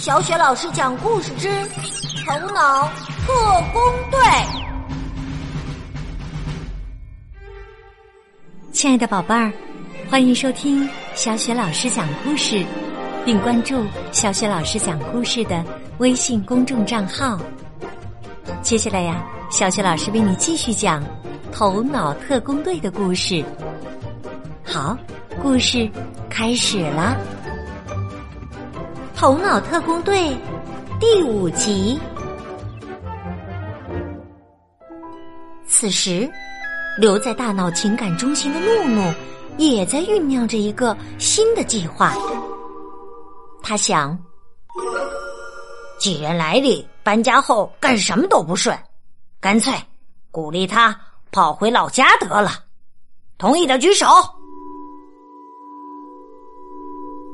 小雪老师讲故事之《头脑特工队》。亲爱的宝贝儿，欢迎收听小雪老师讲故事，并关注小雪老师讲故事的微信公众账号。接下来呀，小雪老师为你继续讲《头脑特工队》的故事。好，故事开始了。头脑特工队第五集。此时，留在大脑情感中心的怒怒也在酝酿着一个新的计划。他想：既然来历，搬家后干什么都不顺，干脆鼓励他跑回老家得了。同意的举手。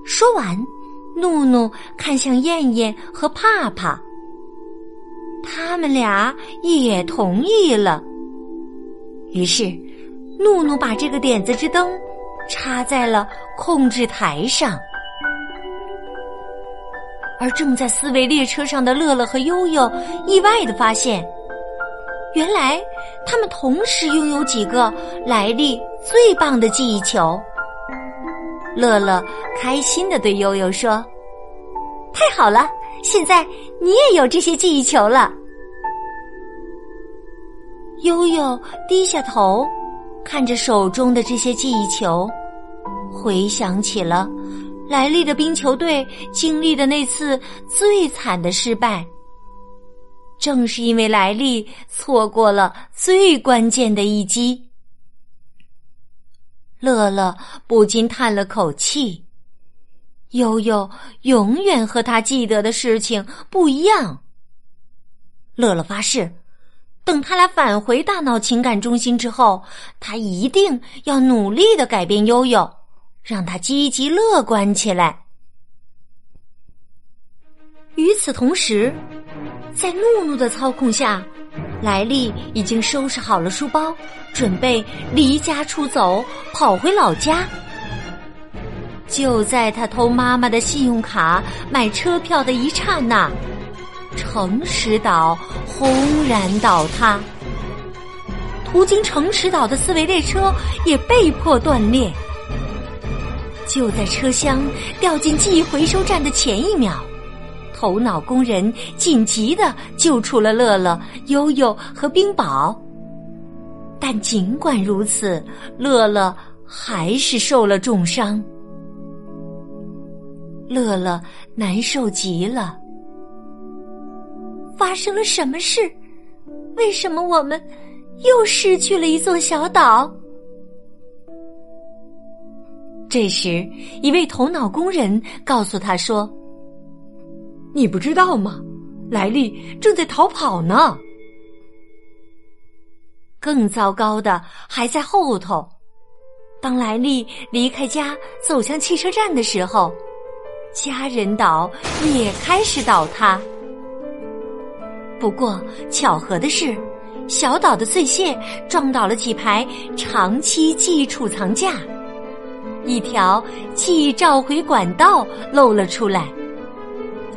说完。怒怒看向燕燕和帕帕，他们俩也同意了。于是，怒怒把这个点子之灯插在了控制台上，而正在思维列车上的乐乐和悠悠意外的发现，原来他们同时拥有几个来历最棒的记忆球。乐乐开心的对悠悠说：“太好了，现在你也有这些记忆球了。”悠悠低下头，看着手中的这些记忆球，回想起了莱利的冰球队经历的那次最惨的失败。正是因为莱利错过了最关键的一击。乐乐不禁叹了口气。悠悠永远和他记得的事情不一样。乐乐发誓，等他俩返回大脑情感中心之后，他一定要努力的改变悠悠，让他积极乐观起来。与此同时，在怒怒的操控下。莱利已经收拾好了书包，准备离家出走，跑回老家。就在他偷妈妈的信用卡买车票的一刹那，城池岛轰然倒塌，途经城池岛的思维列车也被迫断裂。就在车厢掉进记忆回收站的前一秒。头脑工人紧急的救出了乐乐、悠悠和冰宝，但尽管如此，乐乐还是受了重伤。乐乐难受极了。发生了什么事？为什么我们又失去了一座小岛？这时，一位头脑工人告诉他说。你不知道吗？莱利正在逃跑呢。更糟糕的还在后头。当莱利离开家走向汽车站的时候，家人岛也开始倒塌。不过巧合的是，小岛的碎屑撞倒了几排长期记忆储藏架，一条记忆召回管道露了出来。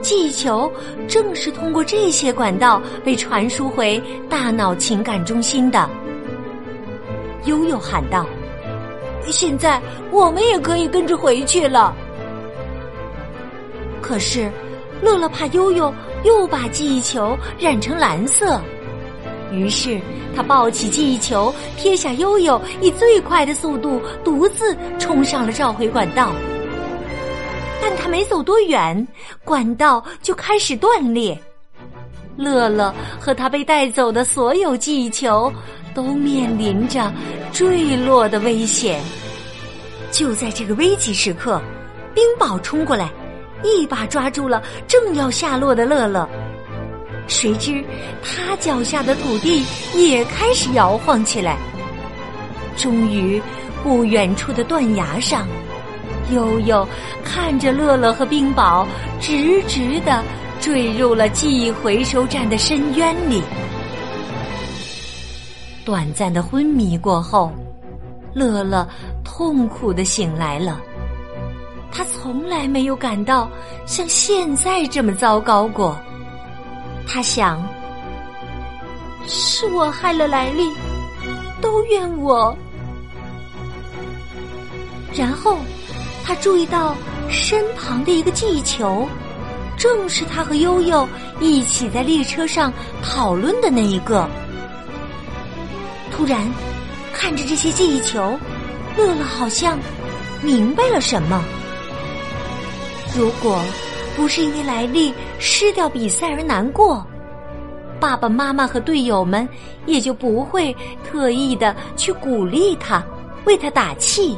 记忆球正是通过这些管道被传输回大脑情感中心的。悠悠喊道：“现在我们也可以跟着回去了。”可是，乐乐怕悠悠又把记忆球染成蓝色，于是他抱起记忆球，撇下悠悠，以最快的速度独自冲上了召回管道。但他没走多远，管道就开始断裂。乐乐和他被带走的所有记忆球都面临着坠落的危险。就在这个危急时刻，冰雹冲过来，一把抓住了正要下落的乐乐。谁知他脚下的土地也开始摇晃起来。终于，不远处的断崖上。悠悠看着乐乐和冰雹直直的坠入了记忆回收站的深渊里。短暂的昏迷过后，乐乐痛苦的醒来了。他从来没有感到像现在这么糟糕过。他想，是我害了莱利，都怨我。然后，他注意到身旁的一个记忆球，正是他和悠悠一起在列车上讨论的那一个。突然，看着这些记忆球，乐乐好像明白了什么。如果不是因为莱利失掉比赛而难过，爸爸妈妈和队友们也就不会特意的去鼓励他，为他打气。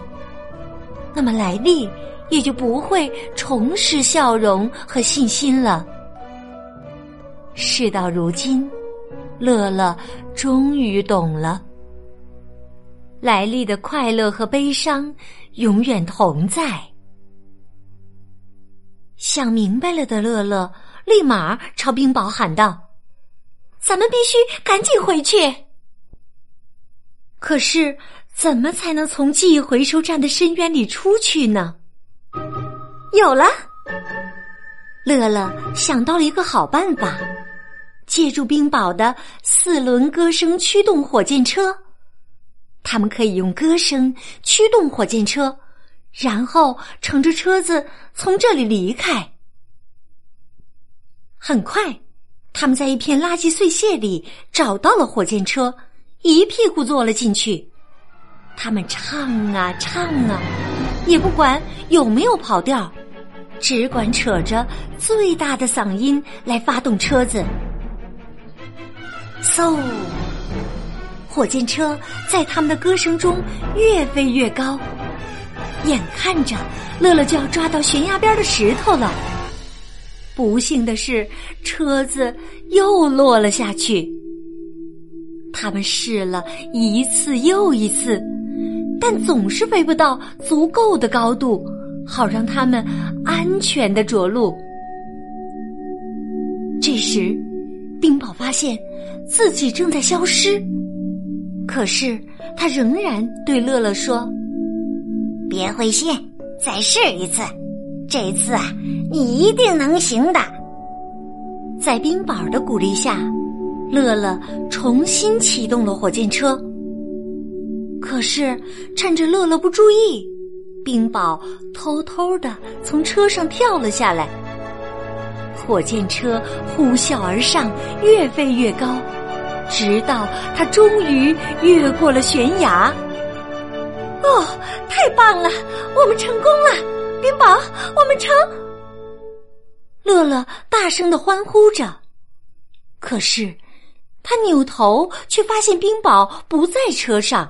那么莱利也就不会重拾笑容和信心了。事到如今，乐乐终于懂了，莱利的快乐和悲伤永远同在。想明白了的乐乐立马朝冰雹喊道：“咱们必须赶紧回去！”可是。怎么才能从记忆回收站的深渊里出去呢？有了，乐乐想到了一个好办法，借助冰雹的四轮歌声驱动火箭车，他们可以用歌声驱动火箭车，然后乘着车子从这里离开。很快，他们在一片垃圾碎屑里找到了火箭车，一屁股坐了进去。他们唱啊唱啊，也不管有没有跑调，只管扯着最大的嗓音来发动车子。嗖！火箭车在他们的歌声中越飞越高，眼看着乐乐就要抓到悬崖边的石头了。不幸的是，车子又落了下去。他们试了一次又一次。但总是飞不到足够的高度，好让他们安全的着陆。这时，冰雹发现自己正在消失，可是他仍然对乐乐说：“别灰心，再试一次，这次啊，你一定能行的。”在冰雹的鼓励下，乐乐重新启动了火箭车。可是，趁着乐乐不注意，冰雹偷偷的从车上跳了下来。火箭车呼啸而上，越飞越高，直到它终于越过了悬崖。哦，太棒了，我们成功了！冰雹，我们成！乐乐大声的欢呼着。可是，他扭头却发现冰雹不在车上。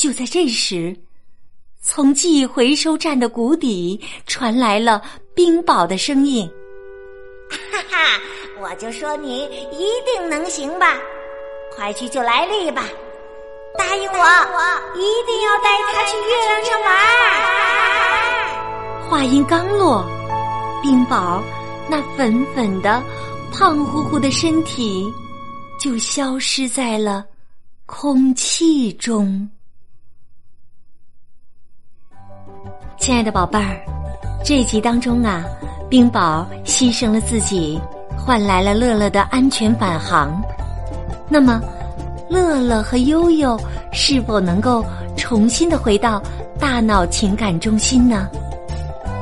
就在这时，从记忆回收站的谷底传来了冰雹的声音：“哈哈，我就说你一定能行吧！快去救莱利吧，答应我，我一定要带他去月亮上玩。”话音刚落，冰雹那粉粉的、胖乎乎的身体就消失在了空气中。亲爱的宝贝儿，这一集当中啊，冰雹牺牲了自己，换来了乐乐的安全返航。那么，乐乐和悠悠是否能够重新的回到大脑情感中心呢？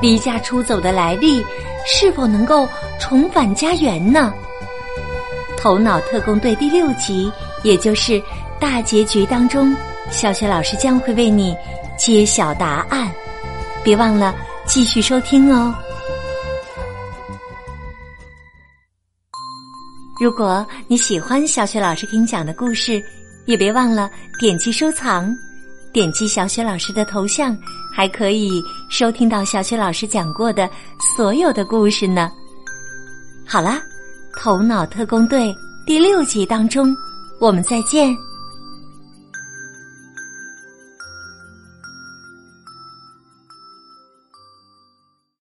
离家出走的来历是否能够重返家园呢？头脑特工队第六集，也就是大结局当中，小雪老师将会为你揭晓答案。别忘了继续收听哦！如果你喜欢小雪老师给你讲的故事，也别忘了点击收藏，点击小雪老师的头像，还可以收听到小雪老师讲过的所有的故事呢。好啦，《头脑特工队》第六集当中，我们再见。